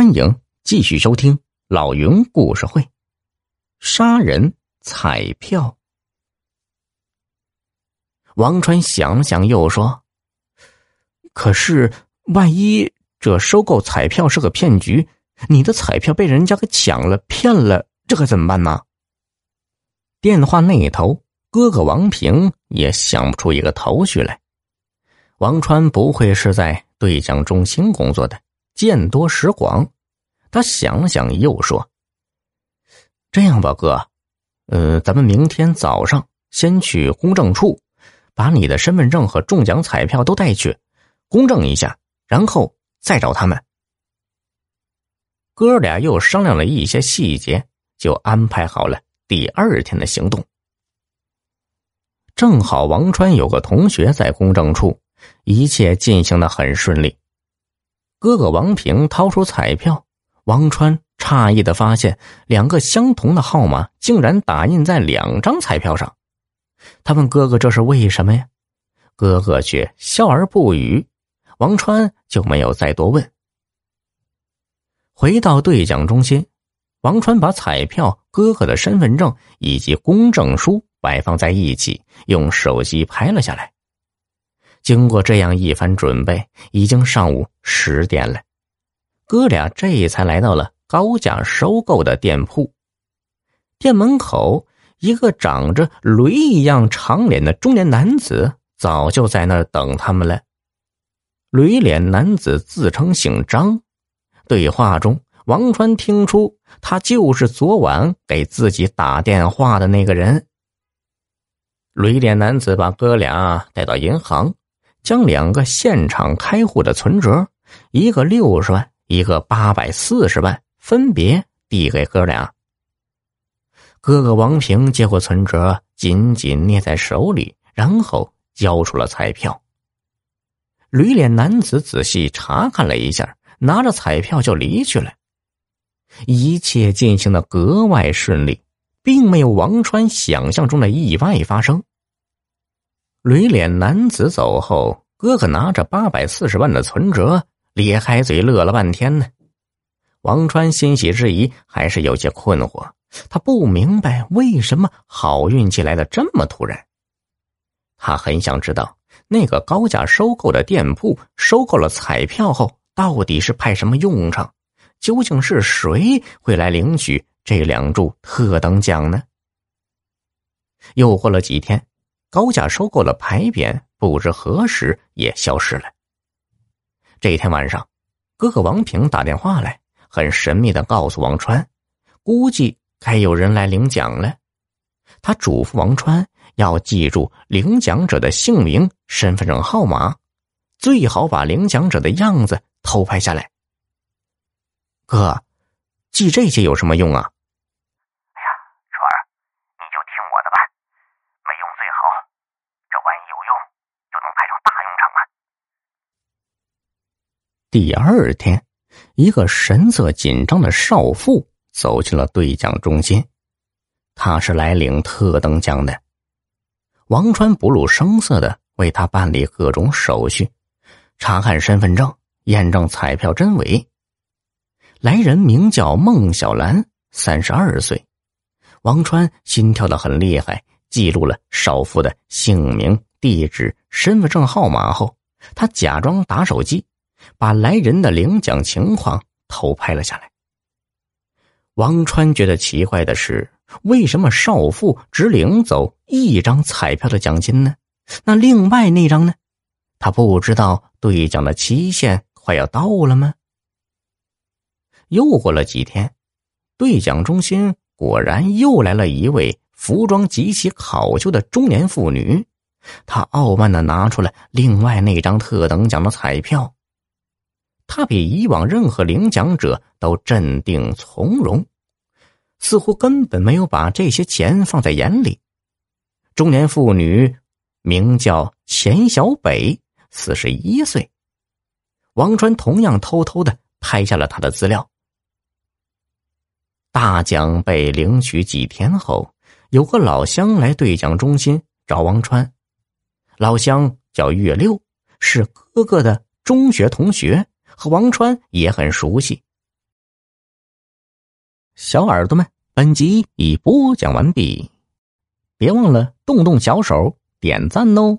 欢迎继续收听老云故事会。杀人彩票。王川想了想，又说：“可是，万一这收购彩票是个骗局，你的彩票被人家给抢了、骗了，这可怎么办呢？”电话那一头，哥哥王平也想不出一个头绪来。王川不会是在兑奖中心工作的。见多识广，他想了想，又说：“这样吧，哥，呃，咱们明天早上先去公证处，把你的身份证和中奖彩票都带去，公证一下，然后再找他们。”哥俩又商量了一些细节，就安排好了第二天的行动。正好王川有个同学在公证处，一切进行的很顺利。哥哥王平掏出彩票，王川诧异的发现，两个相同的号码竟然打印在两张彩票上。他问哥哥：“这是为什么呀？”哥哥却笑而不语。王川就没有再多问。回到兑奖中心，王川把彩票、哥哥的身份证以及公证书摆放在一起，用手机拍了下来。经过这样一番准备，已经上午十点了。哥俩这才来到了高价收购的店铺。店门口，一个长着驴一样长脸的中年男子早就在那儿等他们了。驴脸男子自称姓张，对话中，王川听出他就是昨晚给自己打电话的那个人。驴脸男子把哥俩带到银行。将两个现场开户的存折，一个六十万，一个八百四十万，分别递给哥俩。哥哥王平接过存折，紧紧捏在手里，然后交出了彩票。驴脸男子仔细查看了一下，拿着彩票就离去了。一切进行的格外顺利，并没有王川想象中的意外发生。驴脸男子走后，哥哥拿着八百四十万的存折，咧开嘴乐了半天呢。王川欣喜之余，还是有些困惑。他不明白为什么好运气来的这么突然。他很想知道，那个高价收购的店铺收购了彩票后，到底是派什么用场？究竟是谁会来领取这两注特等奖呢？又过了几天。高价收购了牌匾，不知何时也消失了。这一天晚上，哥哥王平打电话来，很神秘的告诉王川，估计该有人来领奖了。他嘱咐王川要记住领奖者的姓名、身份证号码，最好把领奖者的样子偷拍下来。哥，记这些有什么用啊？第二天，一个神色紧张的少妇走进了兑奖中心。他是来领特等奖的。王川不露声色的为他办理各种手续，查看身份证，验证彩票真伪。来人名叫孟小兰，三十二岁。王川心跳的很厉害，记录了少妇的姓名、地址、身份证号码后，他假装打手机。把来人的领奖情况偷拍了下来。王川觉得奇怪的是，为什么少妇只领走一张彩票的奖金呢？那另外那张呢？他不知道兑奖的期限快要到了吗？又过了几天，兑奖中心果然又来了一位服装极其考究的中年妇女，她傲慢的拿出了另外那张特等奖的彩票。他比以往任何领奖者都镇定从容，似乎根本没有把这些钱放在眼里。中年妇女名叫钱小北，四十一岁。王川同样偷偷的拍下了他的资料。大奖被领取几天后，有个老乡来兑奖中心找王川。老乡叫岳六，是哥哥的中学同学。和王川也很熟悉。小耳朵们本集已播讲完毕别忘了动动小手点赞哦。